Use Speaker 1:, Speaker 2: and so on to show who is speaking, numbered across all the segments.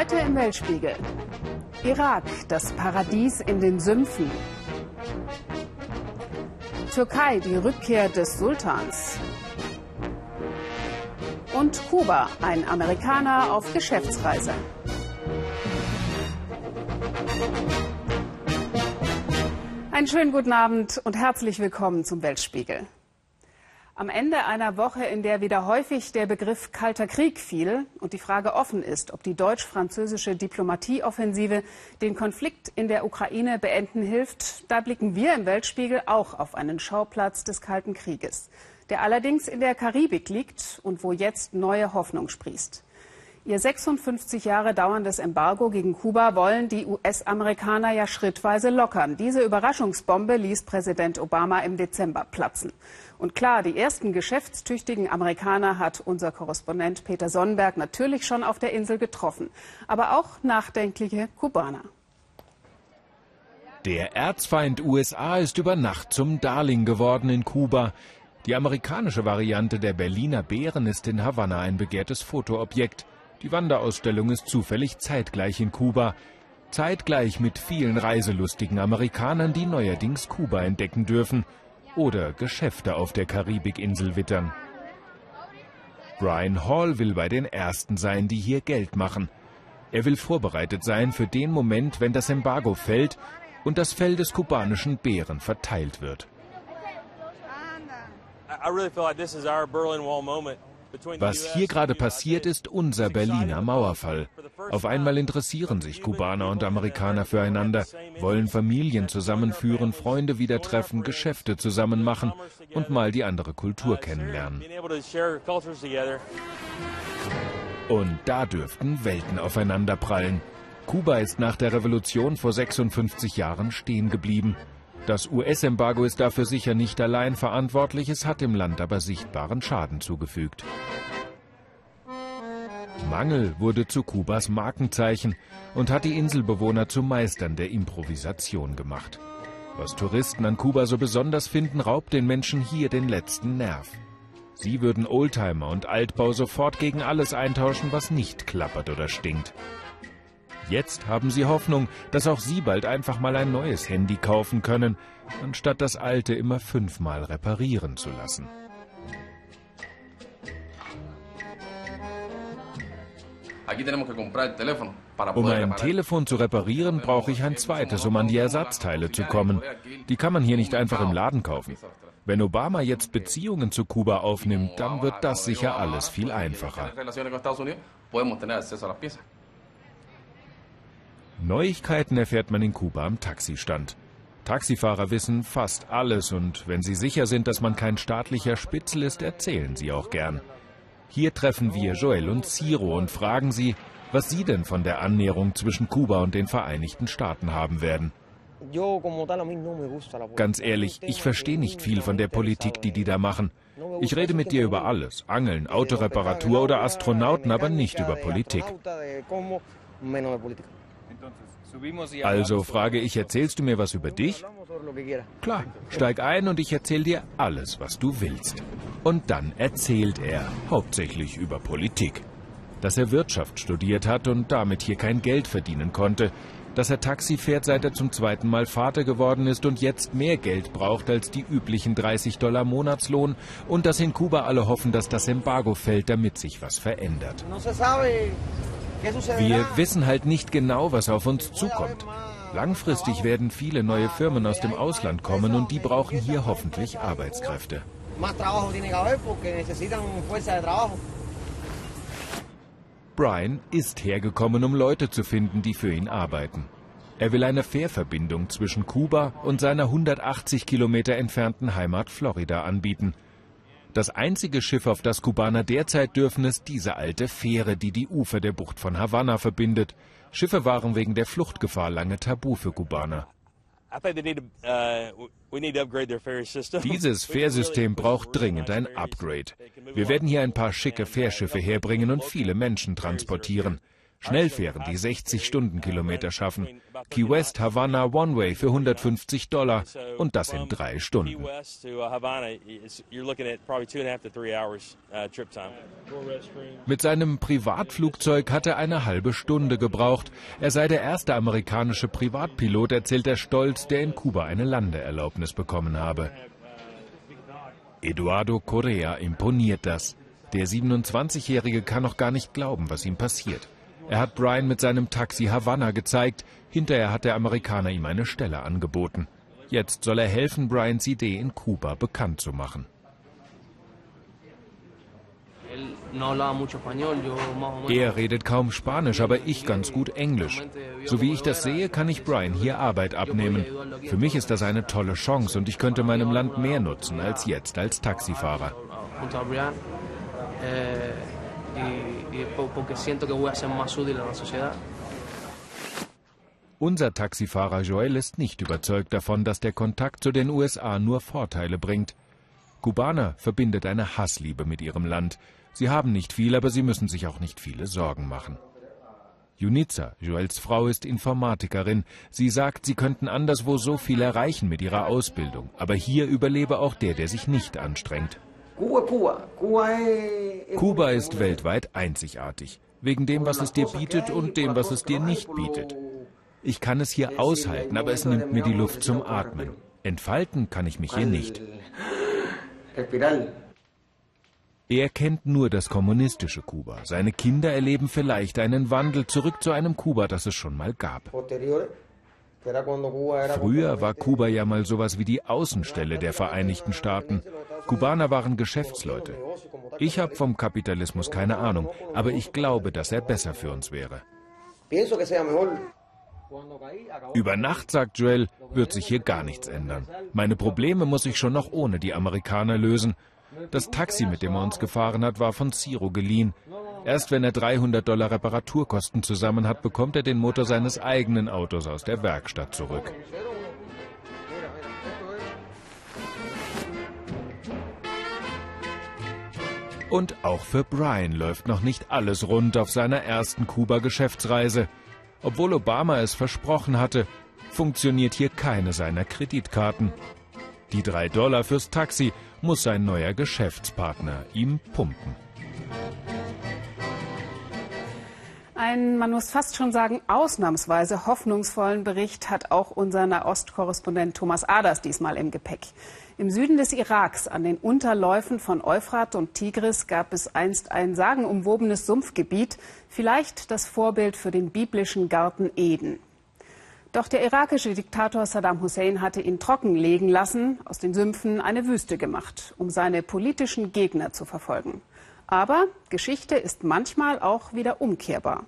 Speaker 1: Heute im Weltspiegel. Irak, das Paradies in den Sümpfen. Türkei, die Rückkehr des Sultans. Und Kuba, ein Amerikaner auf Geschäftsreise. Einen schönen guten Abend und herzlich willkommen zum Weltspiegel. Am Ende einer Woche, in der wieder häufig der Begriff Kalter Krieg fiel und die Frage offen ist, ob die deutsch-französische Diplomatieoffensive den Konflikt in der Ukraine beenden hilft, da blicken wir im Weltspiegel auch auf einen Schauplatz des Kalten Krieges, der allerdings in der Karibik liegt und wo jetzt neue Hoffnung sprießt. Ihr 56 Jahre dauerndes Embargo gegen Kuba wollen die US-Amerikaner ja schrittweise lockern. Diese Überraschungsbombe ließ Präsident Obama im Dezember platzen. Und klar, die ersten geschäftstüchtigen Amerikaner hat unser Korrespondent Peter Sonnenberg natürlich schon auf der Insel getroffen. Aber auch nachdenkliche Kubaner.
Speaker 2: Der Erzfeind USA ist über Nacht zum Darling geworden in Kuba. Die amerikanische Variante der Berliner Bären ist in Havanna ein begehrtes Fotoobjekt. Die Wanderausstellung ist zufällig zeitgleich in Kuba. Zeitgleich mit vielen reiselustigen Amerikanern, die neuerdings Kuba entdecken dürfen oder Geschäfte auf der Karibikinsel wittern. Brian Hall will bei den Ersten sein, die hier Geld machen. Er will vorbereitet sein für den Moment, wenn das Embargo fällt und das Fell des kubanischen Bären verteilt wird. I really feel like this Berlin Wall moment. Was hier gerade passiert, ist unser Berliner Mauerfall. Auf einmal interessieren sich Kubaner und Amerikaner füreinander, wollen Familien zusammenführen, Freunde wieder treffen, Geschäfte zusammen machen und mal die andere Kultur kennenlernen. Und da dürften Welten aufeinanderprallen. Kuba ist nach der Revolution vor 56 Jahren stehen geblieben. Das US-Embargo ist dafür sicher nicht allein verantwortlich, es hat dem Land aber sichtbaren Schaden zugefügt. Mangel wurde zu Kubas Markenzeichen und hat die Inselbewohner zu Meistern der Improvisation gemacht. Was Touristen an Kuba so besonders finden, raubt den Menschen hier den letzten Nerv. Sie würden Oldtimer und Altbau sofort gegen alles eintauschen, was nicht klappert oder stinkt. Jetzt haben sie Hoffnung, dass auch sie bald einfach mal ein neues Handy kaufen können, anstatt das alte immer fünfmal reparieren zu lassen. Um ein Telefon zu reparieren, brauche ich ein zweites, um an die Ersatzteile zu kommen. Die kann man hier nicht einfach im Laden kaufen. Wenn Obama jetzt Beziehungen zu Kuba aufnimmt, dann wird das sicher alles viel einfacher. Neuigkeiten erfährt man in Kuba am Taxistand. Taxifahrer wissen fast alles und wenn sie sicher sind, dass man kein staatlicher Spitzel ist, erzählen sie auch gern. Hier treffen wir Joel und Ciro und fragen sie, was sie denn von der Annäherung zwischen Kuba und den Vereinigten Staaten haben werden. Ganz ehrlich, ich verstehe nicht viel von der Politik, die die da machen. Ich rede mit dir über alles, Angeln, Autoreparatur oder Astronauten, aber nicht über Politik. Also frage ich, erzählst du mir was über dich? Klar, steig ein und ich erzähle dir alles, was du willst. Und dann erzählt er, hauptsächlich über Politik. Dass er Wirtschaft studiert hat und damit hier kein Geld verdienen konnte. Dass er Taxi fährt, seit er zum zweiten Mal Vater geworden ist und jetzt mehr Geld braucht als die üblichen 30 Dollar Monatslohn. Und dass in Kuba alle hoffen, dass das Embargo fällt, damit sich was verändert. Wir wissen halt nicht genau, was auf uns zukommt. Langfristig werden viele neue Firmen aus dem Ausland kommen und die brauchen hier hoffentlich Arbeitskräfte. Brian ist hergekommen, um Leute zu finden, die für ihn arbeiten. Er will eine Fährverbindung zwischen Kuba und seiner 180 Kilometer entfernten Heimat Florida anbieten – das einzige Schiff, auf das Kubaner derzeit dürfen, ist diese alte Fähre, die die Ufer der Bucht von Havanna verbindet. Schiffe waren wegen der Fluchtgefahr lange tabu für Kubaner. Uh, Dieses Fährsystem braucht dringend ein Upgrade. Wir werden hier ein paar schicke Fährschiffe herbringen und viele Menschen transportieren. Schnellfähren, die 60 Stundenkilometer schaffen. Key West, Havanna, One-Way für 150 Dollar und das in drei Stunden. Mit seinem Privatflugzeug hat er eine halbe Stunde gebraucht. Er sei der erste amerikanische Privatpilot, erzählt er stolz, der in Kuba eine Landeerlaubnis bekommen habe. Eduardo Correa imponiert das. Der 27-Jährige kann noch gar nicht glauben, was ihm passiert. Er hat Brian mit seinem Taxi Havanna gezeigt. Hinterher hat der Amerikaner ihm eine Stelle angeboten. Jetzt soll er helfen, Brians Idee in Kuba bekannt zu machen. Er redet kaum Spanisch, aber ich ganz gut Englisch. So wie ich das sehe, kann ich Brian hier Arbeit abnehmen. Für mich ist das eine tolle Chance und ich könnte meinem Land mehr nutzen als jetzt als Taxifahrer y, y porque siento que voy a ser más útil a la sociedad. Unser Taxifahrer Joel ist nicht überzeugt davon, dass der Kontakt zu den USA nur Vorteile bringt. Kubaner verbindet eine Hassliebe mit ihrem Land. Sie haben nicht viel, aber sie müssen sich auch nicht viele Sorgen machen. Junica, Joels Frau, ist Informatikerin. Sie sagt, sie könnten anderswo so viel erreichen mit ihrer Ausbildung. Aber hier überlebe auch der, der sich nicht anstrengt. Kuba ist weltweit einzigartig, wegen dem, was es dir bietet und dem, was es dir nicht bietet. Ich kann es hier aushalten, aber es nimmt mir die Luft zum Atmen. Entfalten kann ich mich hier nicht. Er kennt nur das kommunistische Kuba. Seine Kinder erleben vielleicht einen Wandel zurück zu einem Kuba, das es schon mal gab. Früher war Kuba ja mal sowas wie die Außenstelle der Vereinigten Staaten. Kubaner waren Geschäftsleute. Ich habe vom Kapitalismus keine Ahnung, aber ich glaube, dass er besser für uns wäre. Über Nacht, sagt Joel, wird sich hier gar nichts ändern. Meine Probleme muss ich schon noch ohne die Amerikaner lösen. Das Taxi, mit dem er uns gefahren hat, war von Ciro geliehen. Erst wenn er 300 Dollar Reparaturkosten zusammen hat, bekommt er den Motor seines eigenen Autos aus der Werkstatt zurück. Und auch für Brian läuft noch nicht alles rund auf seiner ersten Kuba-Geschäftsreise. Obwohl Obama es versprochen hatte, funktioniert hier keine seiner Kreditkarten. Die drei Dollar fürs Taxi muss sein neuer Geschäftspartner ihm pumpen.
Speaker 1: Ein, man muss fast schon sagen, ausnahmsweise hoffnungsvollen Bericht hat auch unser Nahostkorrespondent Thomas Aders diesmal im Gepäck. Im Süden des Iraks, an den Unterläufen von Euphrat und Tigris, gab es einst ein sagenumwobenes Sumpfgebiet, vielleicht das Vorbild für den biblischen Garten Eden. Doch der irakische Diktator Saddam Hussein hatte ihn trockenlegen lassen, aus den Sümpfen eine Wüste gemacht, um seine politischen Gegner zu verfolgen. Aber Geschichte ist manchmal auch wieder umkehrbar.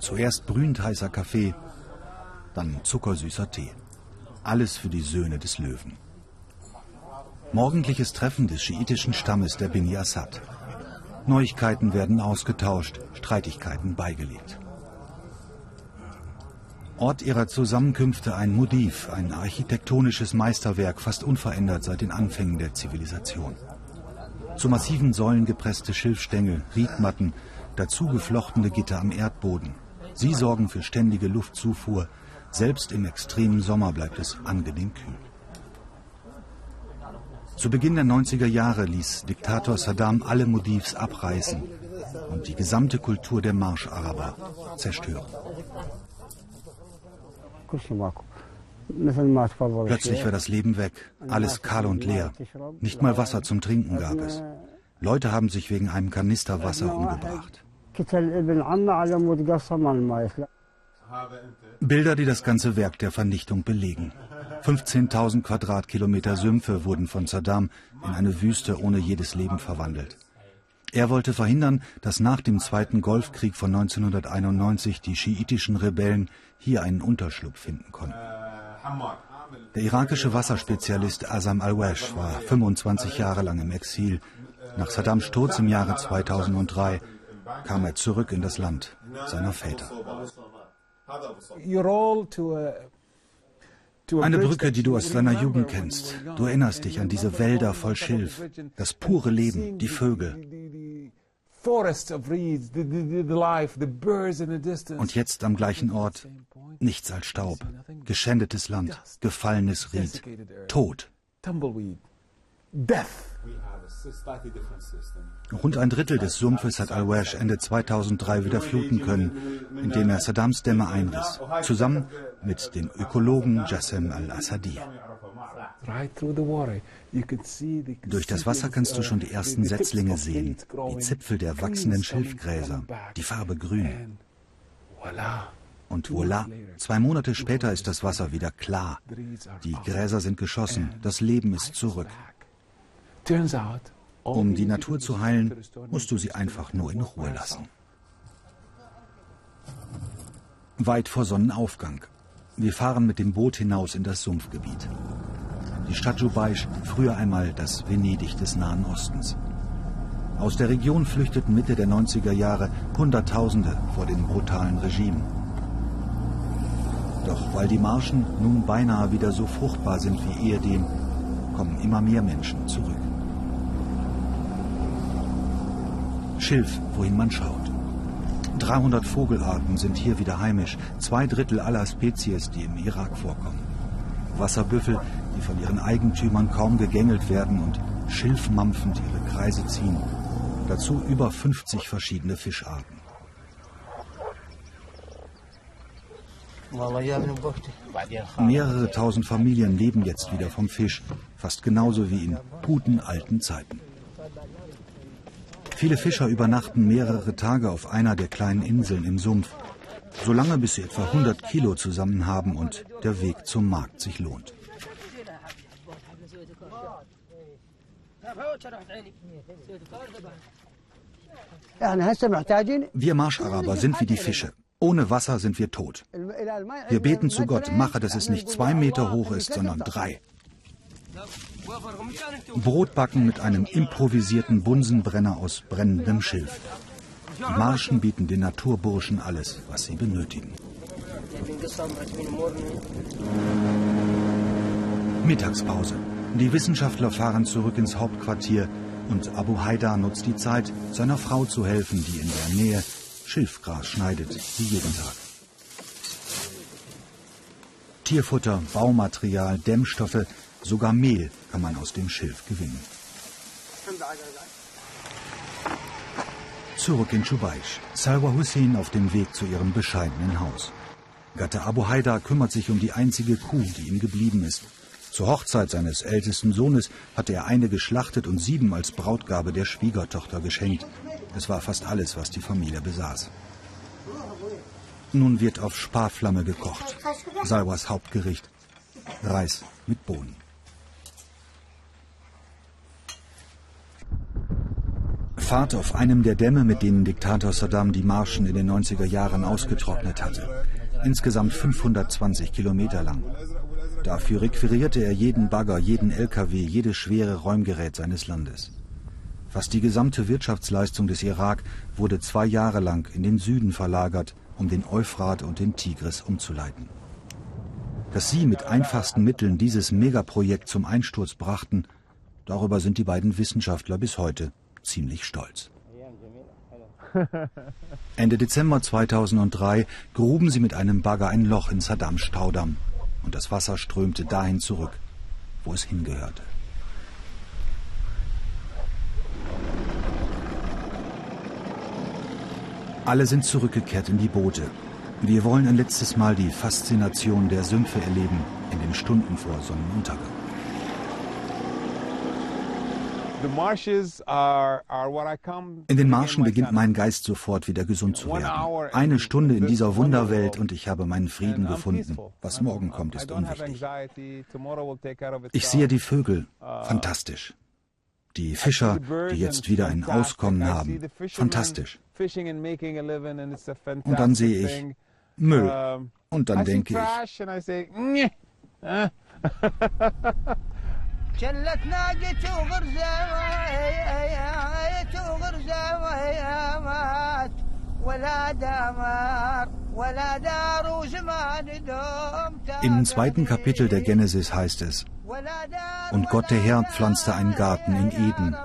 Speaker 3: Zuerst brühend heißer Kaffee, dann zuckersüßer Tee. Alles für die Söhne des Löwen. Morgendliches Treffen des schiitischen Stammes der Bini Assad. Neuigkeiten werden ausgetauscht, Streitigkeiten beigelegt. Ort ihrer Zusammenkünfte ein Modiv, ein architektonisches Meisterwerk, fast unverändert seit den Anfängen der Zivilisation. Zu massiven Säulen gepresste Schilfstängel, Riedmatten, dazu geflochtene Gitter am Erdboden. Sie sorgen für ständige Luftzufuhr, selbst im extremen Sommer bleibt es angenehm kühl. Zu Beginn der 90er Jahre ließ Diktator Saddam alle Modivs abreißen und die gesamte Kultur der Marscharaber zerstören. Plötzlich war das Leben weg, alles kahl und leer. Nicht mal Wasser zum Trinken gab es. Leute haben sich wegen einem Kanister Wasser umgebracht. Bilder, die das ganze Werk der Vernichtung belegen. 15.000 Quadratkilometer Sümpfe wurden von Saddam in eine Wüste ohne jedes Leben verwandelt. Er wollte verhindern, dass nach dem Zweiten Golfkrieg von 1991 die schiitischen Rebellen hier einen Unterschlupf finden konnten. Der irakische Wasserspezialist Azam al-Wash war 25 Jahre lang im Exil. Nach Saddams Sturz im Jahre 2003 kam er zurück in das Land seiner Väter. Eine Brücke, die du aus deiner Jugend kennst. Du erinnerst dich an diese Wälder voll Schilf, das pure Leben, die Vögel. Und jetzt am gleichen Ort nichts als Staub, geschändetes Land, gefallenes Ried, Tod. Rund ein Drittel des Sumpfes hat Al-Wash Ende 2003 wieder fluten können, indem er Saddams Dämme einriss, zusammen mit dem Ökologen Jassem al-Assadi. Durch das Wasser kannst du schon die ersten Setzlinge sehen, die Zipfel der wachsenden Schilfgräser, die Farbe grün. Und voilà, zwei Monate später ist das Wasser wieder klar. Die Gräser sind geschossen, das Leben ist zurück. Um die Natur zu heilen, musst du sie einfach nur in Ruhe lassen. Weit vor Sonnenaufgang. Wir fahren mit dem Boot hinaus in das Sumpfgebiet. Die Stadt Jubaisch, früher einmal das Venedig des Nahen Ostens. Aus der Region flüchteten Mitte der 90er Jahre Hunderttausende vor dem brutalen Regime. Doch weil die Marschen nun beinahe wieder so fruchtbar sind wie ehedem, kommen immer mehr Menschen zurück. Schilf, wohin man schaut. 300 Vogelarten sind hier wieder heimisch, zwei Drittel aller Spezies, die im Irak vorkommen. Wasserbüffel, die von ihren Eigentümern kaum gegängelt werden und schilfmampfend ihre Kreise ziehen. Dazu über 50 verschiedene Fischarten. Mehrere tausend Familien leben jetzt wieder vom Fisch, fast genauso wie in guten alten Zeiten. Viele Fischer übernachten mehrere Tage auf einer der kleinen Inseln im Sumpf, solange bis sie etwa 100 Kilo zusammen haben und der Weg zum Markt sich lohnt. Wir Marscharaber sind wie die Fische. Ohne Wasser sind wir tot. Wir beten zu Gott, mache, dass es nicht zwei Meter hoch ist, sondern drei. Brot backen mit einem improvisierten Bunsenbrenner aus brennendem Schilf. Die Marschen bieten den Naturburschen alles, was sie benötigen. Mittagspause. Die Wissenschaftler fahren zurück ins Hauptquartier und Abu Haidar nutzt die Zeit, seiner Frau zu helfen, die in der Nähe Schilfgras schneidet, wie jeden Tag. Tierfutter, Baumaterial, Dämmstoffe, Sogar Mehl kann man aus dem Schilf gewinnen. Zurück in Chubaish. Salwa Hussein auf dem Weg zu ihrem bescheidenen Haus. Gatte Abu Haidar kümmert sich um die einzige Kuh, die ihm geblieben ist. Zur Hochzeit seines ältesten Sohnes hatte er eine geschlachtet und sieben als Brautgabe der Schwiegertochter geschenkt. Es war fast alles, was die Familie besaß. Nun wird auf Sparflamme gekocht. Salwas Hauptgericht. Reis mit Bohnen. Fahrt auf einem der Dämme, mit denen Diktator Saddam die Marschen in den 90er Jahren ausgetrocknet hatte. Insgesamt 520 Kilometer lang. Dafür requirierte er jeden Bagger, jeden LKW, jedes schwere Räumgerät seines Landes. Fast die gesamte Wirtschaftsleistung des Irak wurde zwei Jahre lang in den Süden verlagert, um den Euphrat und den Tigris umzuleiten. Dass sie mit einfachsten Mitteln dieses Megaprojekt zum Einsturz brachten, darüber sind die beiden Wissenschaftler bis heute ziemlich stolz. Ende Dezember 2003 gruben sie mit einem Bagger ein Loch in Saddams Staudamm und das Wasser strömte dahin zurück, wo es hingehörte. Alle sind zurückgekehrt in die Boote. Wir wollen ein letztes Mal die Faszination der Sümpfe erleben in den Stunden vor Sonnenuntergang. In den Marschen beginnt mein Geist sofort wieder gesund zu werden. Eine Stunde in dieser Wunderwelt und ich habe meinen Frieden gefunden. Was morgen kommt, ist unwichtig. Ich sehe die Vögel. Uh, Fantastisch. Die Fischer, die jetzt wieder ein Auskommen haben. Fantastisch. Und dann sehe ich Müll. Und dann denke ich, شلت ناقتي وغرزة وغرزة مات Im zweiten Kapitel der Genesis heißt es, und Gott der Herr pflanzte einen Garten in Eden,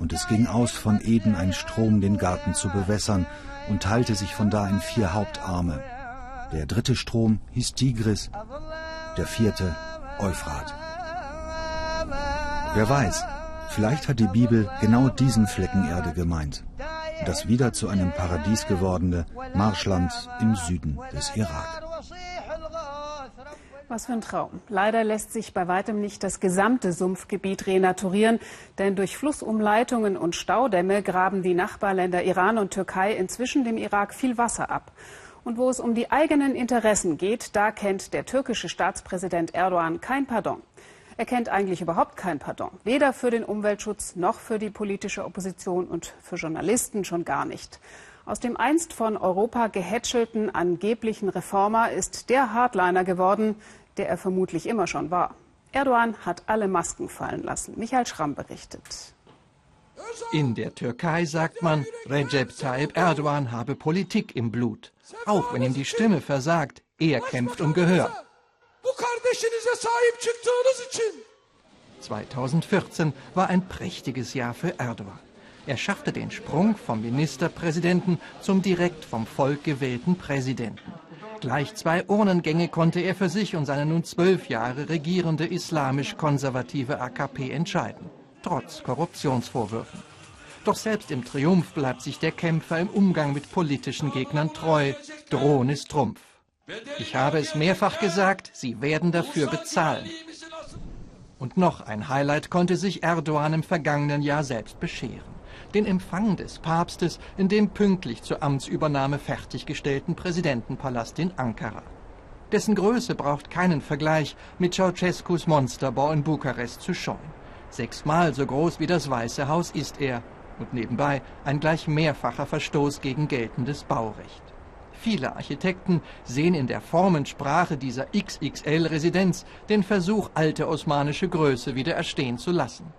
Speaker 3: und es ging aus von Eden ein Strom, den Garten zu bewässern, und teilte sich von da in vier Hauptarme. Der dritte Strom hieß Tigris, der vierte Euphrat. Wer weiß, vielleicht hat die Bibel genau diesen Flecken Erde gemeint. Das wieder zu einem Paradies gewordene Marschland im Süden des Irak.
Speaker 1: Was für ein Traum. Leider lässt sich bei weitem nicht das gesamte Sumpfgebiet renaturieren, denn durch Flussumleitungen und Staudämme graben die Nachbarländer Iran und Türkei inzwischen dem Irak viel Wasser ab. Und wo es um die eigenen Interessen geht, da kennt der türkische Staatspräsident Erdogan kein Pardon. Er kennt eigentlich überhaupt kein Pardon, weder für den Umweltschutz noch für die politische Opposition und für Journalisten schon gar nicht. Aus dem einst von Europa gehätschelten angeblichen Reformer ist der Hardliner geworden, der er vermutlich immer schon war. Erdogan hat alle Masken fallen lassen. Michael Schramm berichtet.
Speaker 4: In der Türkei sagt man, Recep Tayyip Erdogan habe Politik im Blut. Auch wenn ihm die Stimme versagt, er kämpft um Gehör. 2014 war ein prächtiges Jahr für Erdogan. Er schaffte den Sprung vom Ministerpräsidenten zum direkt vom Volk gewählten Präsidenten. Gleich zwei Urnengänge konnte er für sich und seine nun zwölf Jahre regierende islamisch-konservative AKP entscheiden, trotz Korruptionsvorwürfen. Doch selbst im Triumph bleibt sich der Kämpfer im Umgang mit politischen Gegnern treu. Drohen ist Trumpf. Ich habe es mehrfach gesagt, sie werden dafür bezahlen. Und noch ein Highlight konnte sich Erdogan im vergangenen Jahr selbst bescheren. Den Empfang des Papstes in dem pünktlich zur Amtsübernahme fertiggestellten Präsidentenpalast in Ankara. Dessen Größe braucht keinen Vergleich mit Ceausescus Monsterbau in Bukarest zu scheuen. Sechsmal so groß wie das Weiße Haus ist er und nebenbei ein gleich mehrfacher Verstoß gegen geltendes Baurecht. Viele Architekten sehen in der Formensprache dieser XXL-Residenz den Versuch, alte osmanische Größe wieder erstehen zu lassen.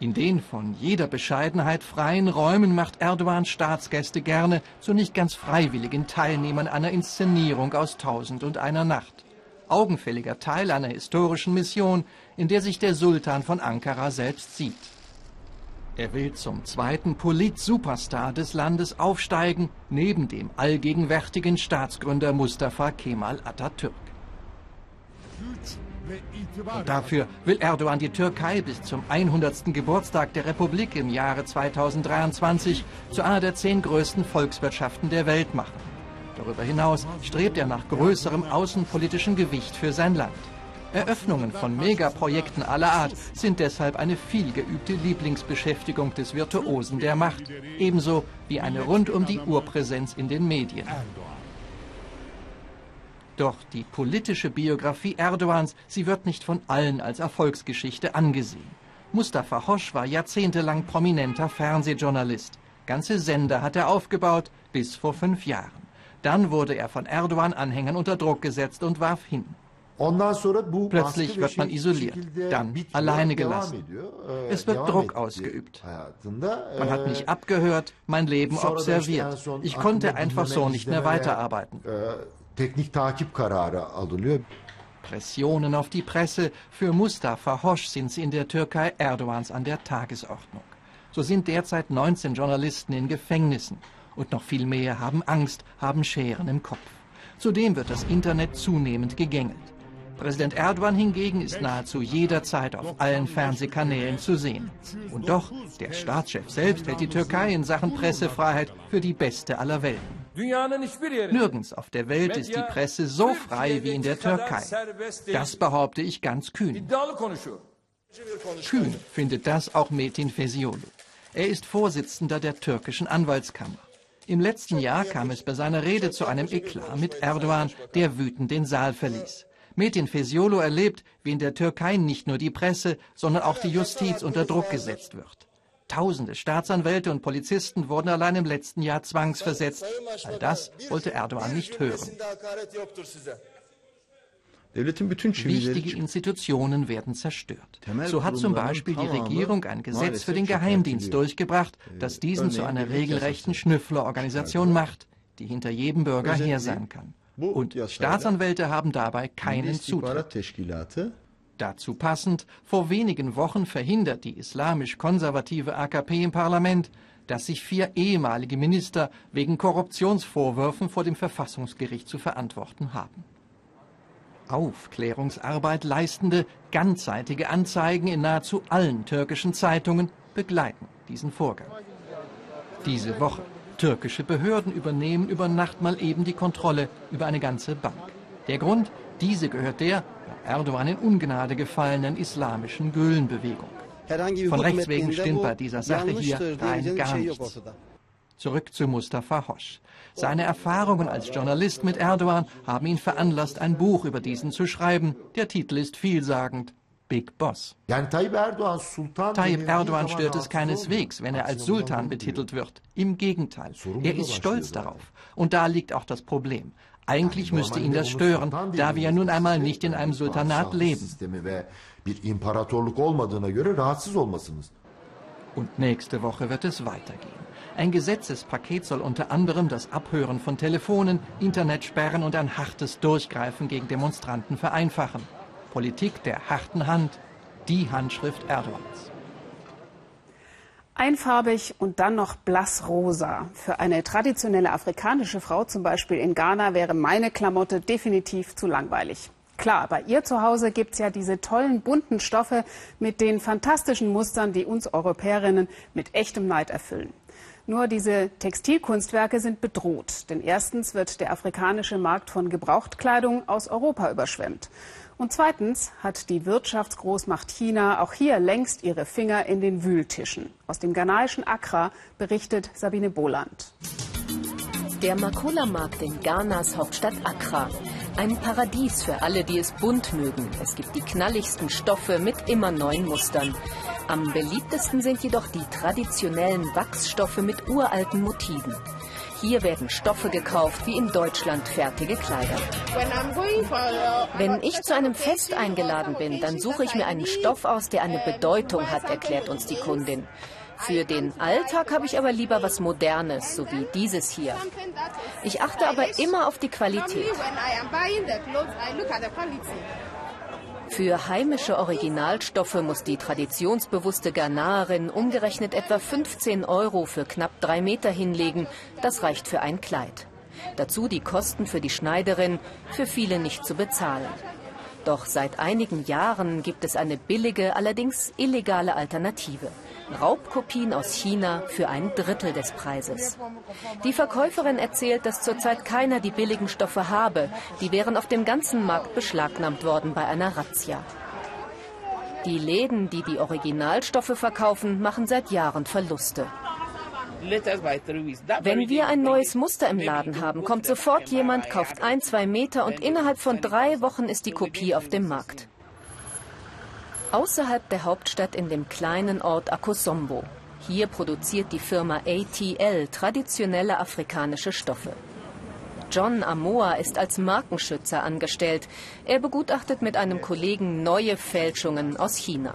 Speaker 4: In den von jeder Bescheidenheit freien Räumen macht Erdogan Staatsgäste gerne zu nicht ganz freiwilligen Teilnehmern einer Inszenierung aus Tausend und einer Nacht. Augenfälliger Teil einer historischen Mission, in der sich der Sultan von Ankara selbst sieht. Er will zum zweiten Polit-Superstar des Landes aufsteigen, neben dem allgegenwärtigen Staatsgründer Mustafa Kemal Atatürk. Und dafür will Erdogan die Türkei bis zum 100. Geburtstag der Republik im Jahre 2023 zu einer der zehn größten Volkswirtschaften der Welt machen. Darüber hinaus strebt er nach größerem außenpolitischen Gewicht für sein Land. Eröffnungen von Megaprojekten aller Art sind deshalb eine vielgeübte Lieblingsbeschäftigung des Virtuosen der Macht, ebenso wie eine rund um die Uhr Präsenz in den Medien. Doch die politische Biografie Erdogans, sie wird nicht von allen als Erfolgsgeschichte angesehen. Mustafa Hosch war jahrzehntelang prominenter Fernsehjournalist. Ganze Sender hat er aufgebaut, bis vor fünf Jahren. Dann wurde er von Erdogan-Anhängern unter Druck gesetzt und warf hin. Plötzlich wird man isoliert, dann alleine gelassen. Es wird Druck ausgeübt. Man hat mich abgehört, mein Leben observiert. Ich konnte einfach so nicht mehr weiterarbeiten. Pressionen auf die Presse. Für Mustafa Hosch sind sie in der Türkei Erdogans an der Tagesordnung. So sind derzeit 19 Journalisten in Gefängnissen. Und noch viel mehr haben Angst, haben Scheren im Kopf. Zudem wird das Internet zunehmend gegängelt. Präsident Erdogan hingegen ist nahezu jederzeit auf allen Fernsehkanälen zu sehen. Und doch, der Staatschef selbst hält die Türkei in Sachen Pressefreiheit für die beste aller Welten. Nirgends auf der Welt ist die Presse so frei wie in der Türkei. Das behaupte ich ganz kühn. Kühn findet das auch Metin Fesiolu. Er ist Vorsitzender der türkischen Anwaltskammer. Im letzten Jahr kam es bei seiner Rede zu einem Eklat mit Erdogan, der wütend den Saal verließ. Metin Fesiolo erlebt, wie in der Türkei nicht nur die Presse, sondern auch die Justiz unter Druck gesetzt wird. Tausende Staatsanwälte und Polizisten wurden allein im letzten Jahr zwangsversetzt. All das wollte Erdogan nicht hören. Wichtige Institutionen werden zerstört. So hat zum Beispiel die Regierung ein Gesetz für den Geheimdienst durchgebracht, das diesen zu einer regelrechten Schnüfflerorganisation macht, die hinter jedem Bürger her sein kann. Und Staatsanwälte haben dabei keinen Zutritt. Dazu passend, vor wenigen Wochen verhindert die islamisch-konservative AKP im Parlament, dass sich vier ehemalige Minister wegen Korruptionsvorwürfen vor dem Verfassungsgericht zu verantworten haben. Aufklärungsarbeit leistende, ganzseitige Anzeigen in nahezu allen türkischen Zeitungen begleiten diesen Vorgang. Diese Woche. Türkische Behörden übernehmen über Nacht mal eben die Kontrolle über eine ganze Bank. Der Grund, diese gehört der Erdogan in Ungnade gefallenen islamischen Gülenbewegung. Von rechts wegen stimmt bei dieser Sache hier rein gar nichts. Zurück zu Mustafa Hosch. Seine Erfahrungen als Journalist mit Erdogan haben ihn veranlasst, ein Buch über diesen zu schreiben. Der Titel ist vielsagend. Big Boss. Tayyip Erdogan stört es keineswegs, wenn er als Sultan betitelt wird. Im Gegenteil, er ist stolz darauf. Und da liegt auch das Problem. Eigentlich müsste ihn das stören, da wir ja nun einmal nicht in einem Sultanat leben. Und nächste Woche wird es weitergehen. Ein Gesetzespaket soll unter anderem das Abhören von Telefonen, Internetsperren und ein hartes Durchgreifen gegen Demonstranten vereinfachen. Politik der harten Hand, die Handschrift Erdogans.
Speaker 1: Einfarbig und dann noch blassrosa. Für eine traditionelle afrikanische Frau, zum Beispiel in Ghana, wäre meine Klamotte definitiv zu langweilig. Klar, bei ihr zu Hause gibt es ja diese tollen bunten Stoffe mit den fantastischen Mustern, die uns Europäerinnen mit echtem Neid erfüllen. Nur diese Textilkunstwerke sind bedroht, denn erstens wird der afrikanische Markt von Gebrauchtkleidung aus Europa überschwemmt. Und zweitens hat die Wirtschaftsgroßmacht China auch hier längst ihre Finger in den Wühltischen. Aus dem ghanaischen Accra berichtet Sabine Boland.
Speaker 5: Der Makula-Markt in Ghanas Hauptstadt Accra. Ein Paradies für alle, die es bunt mögen. Es gibt die knalligsten Stoffe mit immer neuen Mustern. Am beliebtesten sind jedoch die traditionellen Wachsstoffe mit uralten Motiven. Hier werden Stoffe gekauft wie in Deutschland fertige Kleider. Wenn ich zu einem Fest eingeladen bin, dann suche ich mir einen Stoff aus, der eine Bedeutung hat, erklärt uns die Kundin. Für den Alltag habe ich aber lieber was Modernes, so wie dieses hier. Ich achte aber immer auf die Qualität. Für heimische Originalstoffe muss die traditionsbewusste Ghanaerin umgerechnet etwa 15 Euro für knapp drei Meter hinlegen. Das reicht für ein Kleid. Dazu die Kosten für die Schneiderin, für viele nicht zu bezahlen. Doch seit einigen Jahren gibt es eine billige, allerdings illegale Alternative. Raubkopien aus China für ein Drittel des Preises. Die Verkäuferin erzählt, dass zurzeit keiner die billigen Stoffe habe. Die wären auf dem ganzen Markt beschlagnahmt worden bei einer Razzia. Die Läden, die die Originalstoffe verkaufen, machen seit Jahren Verluste. Wenn wir ein neues Muster im Laden haben, kommt sofort jemand, kauft ein, zwei Meter und innerhalb von drei Wochen ist die Kopie auf dem Markt. Außerhalb der Hauptstadt in dem kleinen Ort Akosombo. Hier produziert die Firma ATL traditionelle afrikanische Stoffe. John Amoa ist als Markenschützer angestellt. Er begutachtet mit einem Kollegen neue Fälschungen aus China.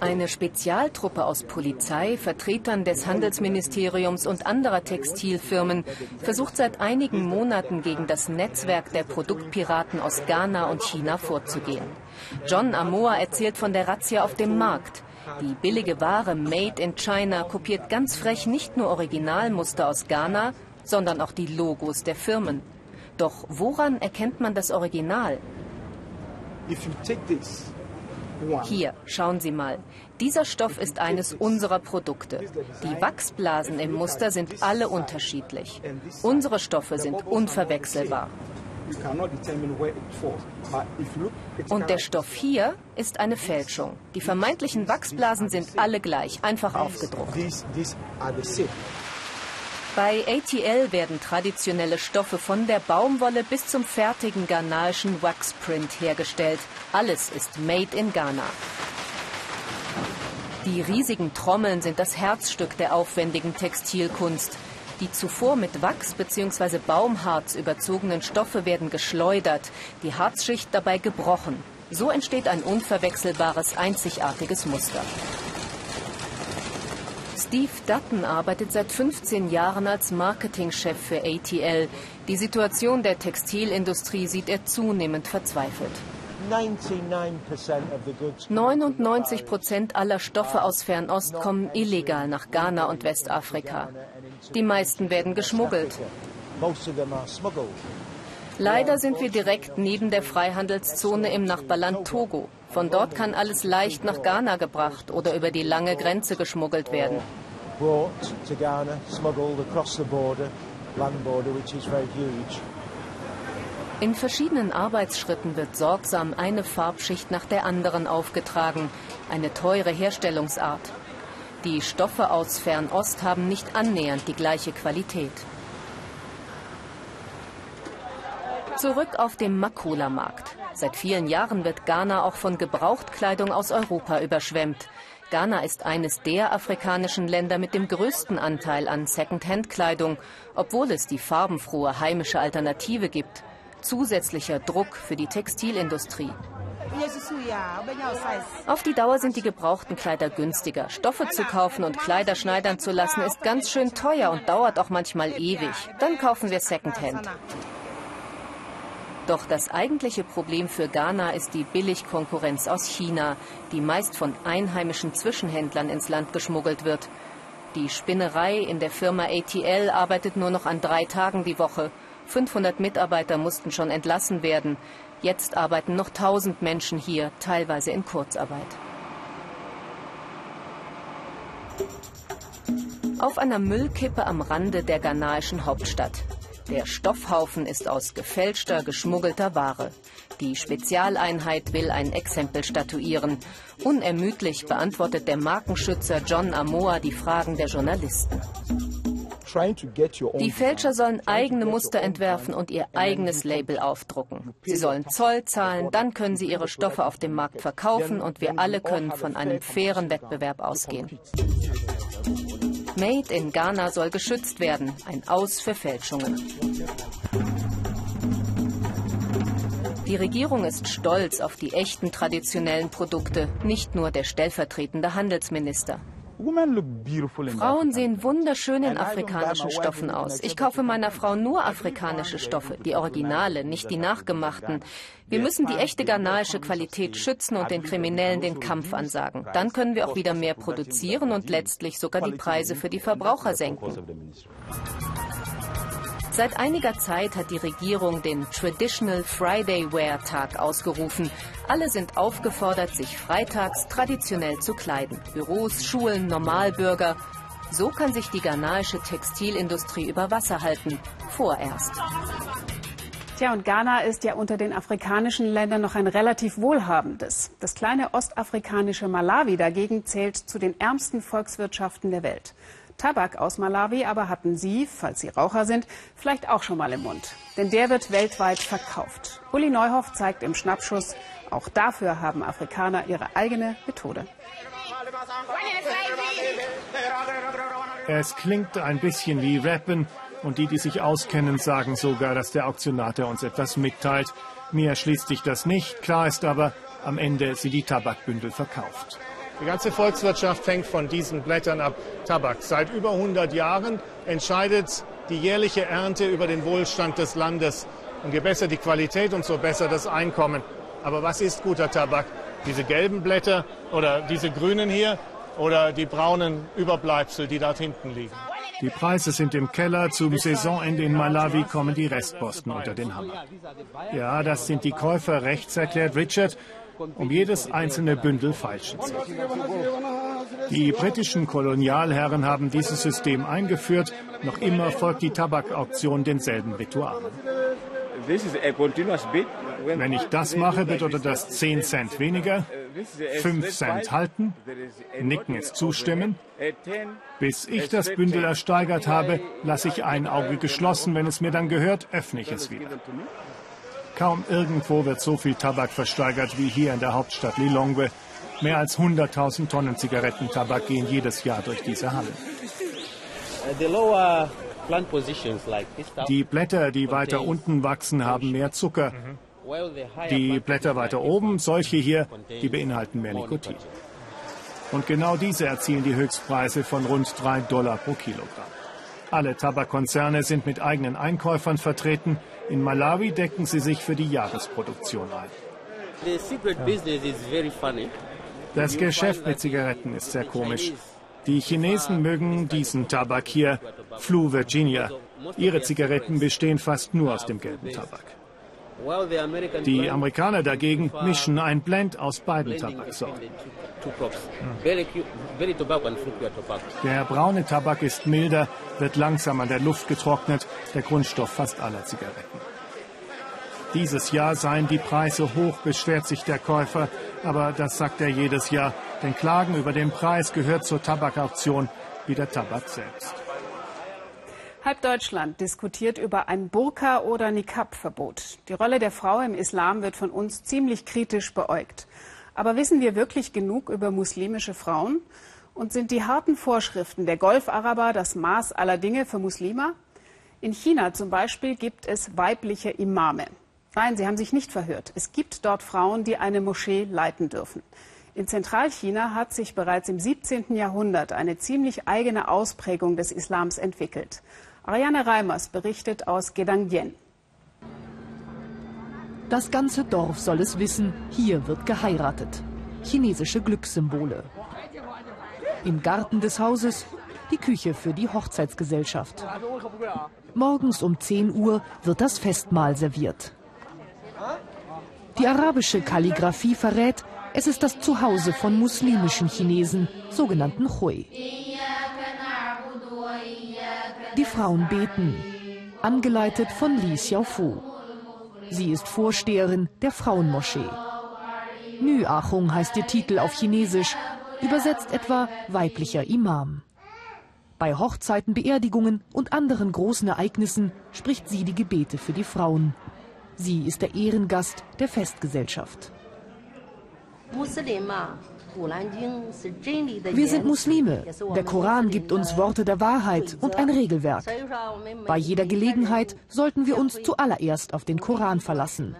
Speaker 5: Eine Spezialtruppe aus Polizei, Vertretern des Handelsministeriums und anderer Textilfirmen versucht seit einigen Monaten gegen das Netzwerk der Produktpiraten aus Ghana und China vorzugehen. John Amoa erzählt von der Razzia auf dem Markt. Die billige Ware Made in China kopiert ganz frech nicht nur Originalmuster aus Ghana, sondern auch die Logos der Firmen. Doch woran erkennt man das Original? If you take this hier, schauen Sie mal. Dieser Stoff ist eines unserer Produkte. Die Wachsblasen im Muster sind alle unterschiedlich. Unsere Stoffe sind unverwechselbar. Und der Stoff hier ist eine Fälschung. Die vermeintlichen Wachsblasen sind alle gleich, einfach aufgedruckt. Bei ATL werden traditionelle Stoffe von der Baumwolle bis zum fertigen ghanaischen Waxprint hergestellt. Alles ist made in Ghana. Die riesigen Trommeln sind das Herzstück der aufwendigen Textilkunst. Die zuvor mit Wachs bzw. Baumharz überzogenen Stoffe werden geschleudert, die Harzschicht dabei gebrochen. So entsteht ein unverwechselbares, einzigartiges Muster. Steve Dutton arbeitet seit 15 Jahren als Marketingchef für ATL. Die Situation der Textilindustrie sieht er zunehmend verzweifelt. 99 Prozent aller Stoffe aus Fernost kommen illegal nach Ghana und Westafrika. Die meisten werden geschmuggelt. Leider sind wir direkt neben der Freihandelszone im Nachbarland Togo. Von dort kann alles leicht nach Ghana gebracht oder über die lange Grenze geschmuggelt werden. In verschiedenen Arbeitsschritten wird sorgsam eine Farbschicht nach der anderen aufgetragen. Eine teure Herstellungsart. Die Stoffe aus Fernost haben nicht annähernd die gleiche Qualität. Zurück auf dem Makula-Markt. Seit vielen Jahren wird Ghana auch von Gebrauchtkleidung aus Europa überschwemmt. Ghana ist eines der afrikanischen Länder mit dem größten Anteil an Second-Hand-Kleidung, obwohl es die farbenfrohe heimische Alternative gibt. Zusätzlicher Druck für die Textilindustrie. Auf die Dauer sind die gebrauchten Kleider günstiger. Stoffe zu kaufen und Kleider schneidern zu lassen ist ganz schön teuer und dauert auch manchmal ewig. Dann kaufen wir Secondhand. Doch das eigentliche Problem für Ghana ist die Billigkonkurrenz aus China, die meist von einheimischen Zwischenhändlern ins Land geschmuggelt wird. Die Spinnerei in der Firma ATL arbeitet nur noch an drei Tagen die Woche. 500 Mitarbeiter mussten schon entlassen werden. Jetzt arbeiten noch 1000 Menschen hier, teilweise in Kurzarbeit. Auf einer Müllkippe am Rande der ghanaischen Hauptstadt. Der Stoffhaufen ist aus gefälschter, geschmuggelter Ware. Die Spezialeinheit will ein Exempel statuieren. Unermüdlich beantwortet der Markenschützer John Amoa die Fragen der Journalisten. Die Fälscher sollen eigene Muster entwerfen und ihr eigenes Label aufdrucken. Sie sollen Zoll zahlen, dann können sie ihre Stoffe auf dem Markt verkaufen und wir alle können von einem fairen Wettbewerb ausgehen. Made in Ghana soll geschützt werden. Ein Aus für Fälschungen. Die Regierung ist stolz auf die echten traditionellen Produkte, nicht nur der stellvertretende Handelsminister. Frauen sehen wunderschön in afrikanischen Stoffen aus. Ich kaufe meiner Frau nur afrikanische Stoffe, die Originale, nicht die nachgemachten. Wir müssen die echte ghanaische Qualität schützen und den Kriminellen den Kampf ansagen. Dann können wir auch wieder mehr produzieren und letztlich sogar die Preise für die Verbraucher senken. Seit einiger Zeit hat die Regierung den Traditional Friday Wear Tag ausgerufen. Alle sind aufgefordert, sich freitags traditionell zu kleiden. Büros, Schulen, Normalbürger. So kann sich die ghanaische Textilindustrie über Wasser halten. Vorerst.
Speaker 1: Tja, und Ghana ist ja unter den afrikanischen Ländern noch ein relativ wohlhabendes. Das kleine ostafrikanische Malawi dagegen zählt zu den ärmsten Volkswirtschaften der Welt. Tabak aus Malawi aber hatten Sie, falls Sie Raucher sind, vielleicht auch schon mal im Mund. Denn der wird weltweit verkauft. Uli Neuhoff zeigt im Schnappschuss, auch dafür haben Afrikaner ihre eigene Methode.
Speaker 6: Es klingt ein bisschen wie Rappen und die, die sich auskennen, sagen sogar, dass der Auktionator uns etwas mitteilt. Mir erschließt sich das nicht. Klar ist aber, am Ende sind die Tabakbündel verkauft. Die ganze Volkswirtschaft hängt von diesen Blättern ab Tabak. Seit über 100 Jahren entscheidet die jährliche Ernte über den Wohlstand des Landes. Und je besser die Qualität, umso besser das Einkommen. Aber was ist guter Tabak? Diese gelben Blätter oder diese grünen hier oder die braunen Überbleibsel, die dort hinten liegen? Die Preise sind im Keller. Zum Saisonende in Malawi kommen die Restposten unter den Hammer. Ja, das sind die Käufer rechts, erklärt Richard um jedes einzelne Bündel feilschen zu Die britischen Kolonialherren haben dieses System eingeführt. Noch immer folgt die Tabakauktion denselben Ritualen. Wenn ich das mache, bedeutet das 10 Cent weniger, 5 Cent halten, nicken ist zustimmen. Bis ich das Bündel ersteigert habe, lasse ich ein Auge geschlossen. Wenn es mir dann gehört, öffne ich es wieder. Kaum irgendwo wird so viel Tabak versteigert wie hier in der Hauptstadt Lilongwe. Mehr als 100.000 Tonnen Zigarettentabak gehen jedes Jahr durch diese Halle. Die Blätter, die weiter unten wachsen, haben mehr Zucker. Die Blätter weiter oben, solche hier, die beinhalten mehr Nikotin. Und genau diese erzielen die Höchstpreise von rund 3 Dollar pro Kilogramm. Alle Tabakkonzerne sind mit eigenen Einkäufern vertreten. In Malawi decken sie sich für die Jahresproduktion ein. Das Geschäft mit Zigaretten ist sehr komisch. Die Chinesen mögen diesen Tabak hier, Flu Virginia. Ihre Zigaretten bestehen fast nur aus dem gelben Tabak. Die Amerikaner dagegen mischen ein Blend aus beiden Tabaksorten. Der braune Tabak ist milder, wird langsam an der Luft getrocknet, der Grundstoff fast aller Zigaretten. Dieses Jahr seien die Preise hoch, beschwert sich der Käufer, aber das sagt er jedes Jahr, denn Klagen über den Preis gehört zur Tabakauktion wie der Tabak selbst.
Speaker 1: Halb Deutschland diskutiert über ein Burka- oder Niqab-Verbot. Die Rolle der Frau im Islam wird von uns ziemlich kritisch beäugt. Aber wissen wir wirklich genug über muslimische Frauen? Und sind die harten Vorschriften der Golfaraber das Maß aller Dinge für Muslime? In China zum Beispiel gibt es weibliche Imame. Nein, Sie haben sich nicht verhört. Es gibt dort Frauen, die eine Moschee leiten dürfen. In Zentralchina hat sich bereits im 17. Jahrhundert eine ziemlich eigene Ausprägung des Islams entwickelt. Ariane Reimers berichtet aus Gedangyen.
Speaker 7: Das ganze Dorf soll es wissen, hier wird geheiratet. Chinesische Glückssymbole. Im Garten des Hauses die Küche für die Hochzeitsgesellschaft. Morgens um 10 Uhr wird das Festmahl serviert. Die arabische Kalligraphie verrät, es ist das Zuhause von muslimischen Chinesen, sogenannten Hui. Die Frauen beten, angeleitet von Li Xiaofu. Sie ist Vorsteherin der Frauenmoschee. Nü Achung heißt ihr Titel auf Chinesisch, übersetzt etwa weiblicher Imam. Bei Hochzeiten, Beerdigungen und anderen großen Ereignissen spricht sie die Gebete für die Frauen. Sie ist der Ehrengast der Festgesellschaft. Wir sind Muslime. Der Koran gibt uns Worte der Wahrheit und ein Regelwerk. Bei jeder Gelegenheit sollten wir uns zuallererst auf den Koran verlassen.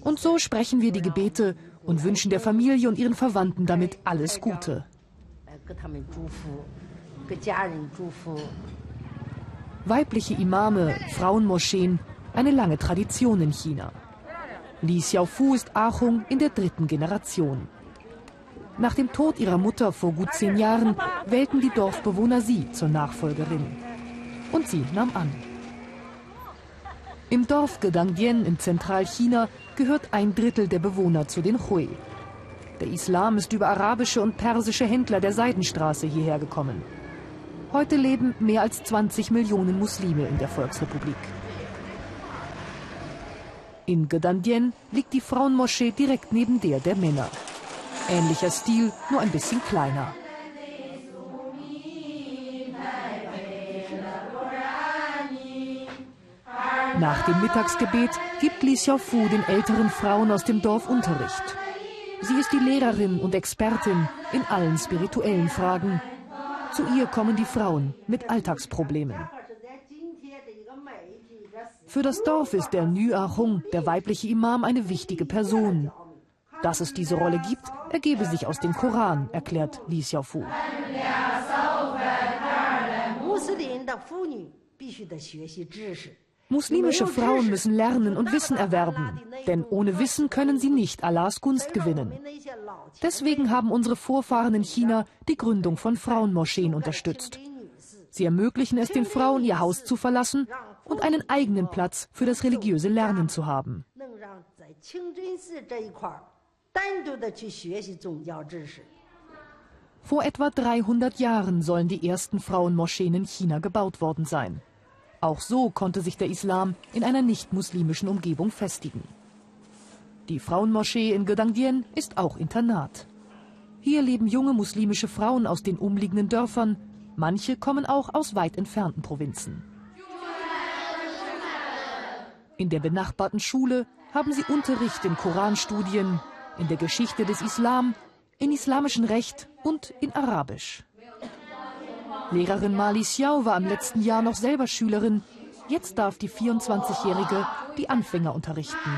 Speaker 7: Und so sprechen wir die Gebete und wünschen der Familie und ihren Verwandten damit alles Gute. Weibliche Imame, Frauenmoscheen, eine lange Tradition in China. Li Xiaofu ist Achung in der dritten Generation. Nach dem Tod ihrer Mutter vor gut zehn Jahren wählten die Dorfbewohner sie zur Nachfolgerin. Und sie nahm an. Im Dorf Gedangdien in Zentralchina gehört ein Drittel der Bewohner zu den Hui. Der Islam ist über arabische und persische Händler der Seidenstraße hierher gekommen. Heute leben mehr als 20 Millionen Muslime in der Volksrepublik. In Gedandien liegt die Frauenmoschee direkt neben der der Männer. Ähnlicher Stil, nur ein bisschen kleiner. Nach dem Mittagsgebet gibt Li Xiaofu den älteren Frauen aus dem Dorf Unterricht. Sie ist die Lehrerin und Expertin in allen spirituellen Fragen. Zu ihr kommen die Frauen mit Alltagsproblemen. Für das Dorf ist der Nü Ahung, der weibliche Imam, eine wichtige Person. Dass es diese Rolle gibt, ergebe sich aus dem Koran, erklärt Li Xiaofu. Muslimische Frauen müssen lernen und Wissen erwerben, denn ohne Wissen können sie nicht Allahs Gunst gewinnen. Deswegen haben unsere Vorfahren in China die Gründung von Frauenmoscheen unterstützt. Sie ermöglichen es den Frauen, ihr Haus zu verlassen und einen eigenen Platz für das religiöse Lernen zu haben. Vor etwa 300 Jahren sollen die ersten Frauenmoscheen in China gebaut worden sein. Auch so konnte sich der Islam in einer nicht-muslimischen Umgebung festigen. Die Frauenmoschee in Gedangdien ist auch Internat. Hier leben junge muslimische Frauen aus den umliegenden Dörfern. Manche kommen auch aus weit entfernten Provinzen. In der benachbarten Schule haben sie Unterricht in Koranstudien, in der Geschichte des Islam, in islamischem Recht und in Arabisch. Lehrerin Mali Xiao war im letzten Jahr noch selber Schülerin. Jetzt darf die 24-Jährige die Anfänger unterrichten.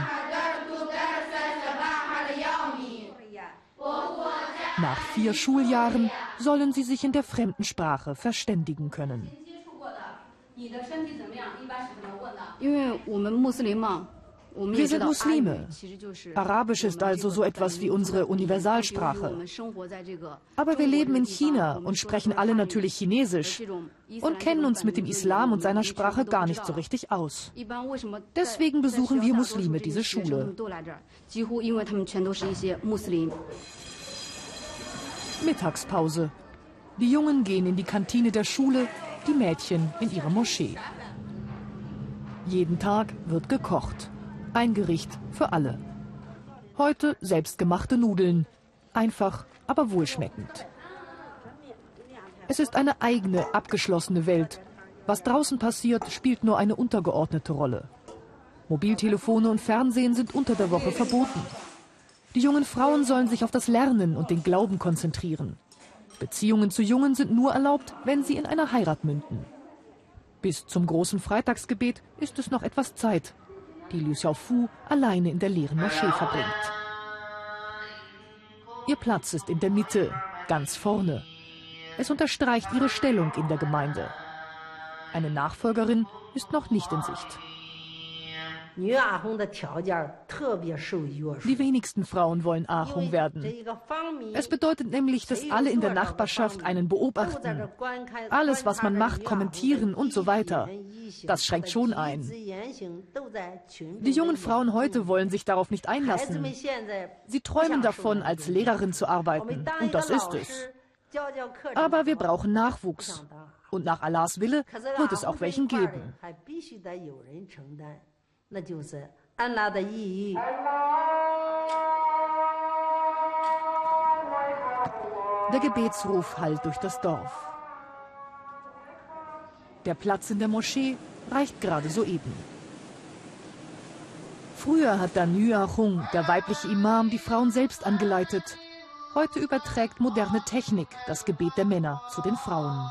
Speaker 7: Nach vier Schuljahren sollen sie sich in der fremden Sprache verständigen können. Wir sind Muslime. Arabisch ist also so etwas wie unsere Universalsprache. Aber wir leben in China und sprechen alle natürlich Chinesisch und kennen uns mit dem Islam und seiner Sprache gar nicht so richtig aus. Deswegen besuchen wir Muslime diese Schule. Mittagspause. Die Jungen gehen in die Kantine der Schule, die Mädchen in ihre Moschee. Jeden Tag wird gekocht. Ein Gericht für alle. Heute selbstgemachte Nudeln. Einfach, aber wohlschmeckend. Es ist eine eigene, abgeschlossene Welt. Was draußen passiert, spielt nur eine untergeordnete Rolle. Mobiltelefone und Fernsehen sind unter der Woche verboten. Die jungen Frauen sollen sich auf das Lernen und den Glauben konzentrieren. Beziehungen zu Jungen sind nur erlaubt, wenn sie in einer Heirat münden. Bis zum großen Freitagsgebet ist es noch etwas Zeit, die Liu Xiaofu alleine in der leeren Moschee verbringt. Ihr Platz ist in der Mitte, ganz vorne. Es unterstreicht ihre Stellung in der Gemeinde. Eine Nachfolgerin ist noch nicht in Sicht. Die wenigsten Frauen wollen Ahung werden. Es bedeutet nämlich, dass alle in der Nachbarschaft einen beobachten. Alles, was man macht, kommentieren und so weiter. Das schränkt schon ein. Die jungen Frauen heute wollen sich darauf nicht einlassen. Sie träumen davon, als Lehrerin zu arbeiten. Und das ist es. Aber wir brauchen Nachwuchs. Und nach Allahs Wille wird es auch welchen geben. 那就是安拉的意义。Der Gebetsruf hallt durch das Dorf. Der Platz in der Moschee reicht gerade soeben. Früher hat dann Yuachung, der weibliche Imam, die Frauen selbst angeleitet. Heute überträgt moderne Technik das Gebet der Männer zu den Frauen.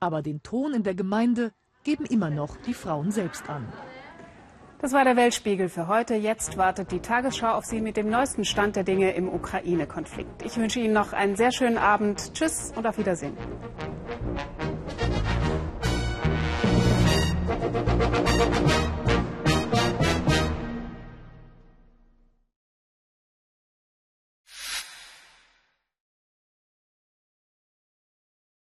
Speaker 7: Aber den Ton in der Gemeinde geben immer noch die Frauen selbst an.
Speaker 1: Das war der Weltspiegel für heute. Jetzt wartet die Tagesschau auf Sie mit dem neuesten Stand der Dinge im Ukraine-Konflikt. Ich wünsche Ihnen noch einen sehr schönen Abend. Tschüss und auf Wiedersehen. Thank you.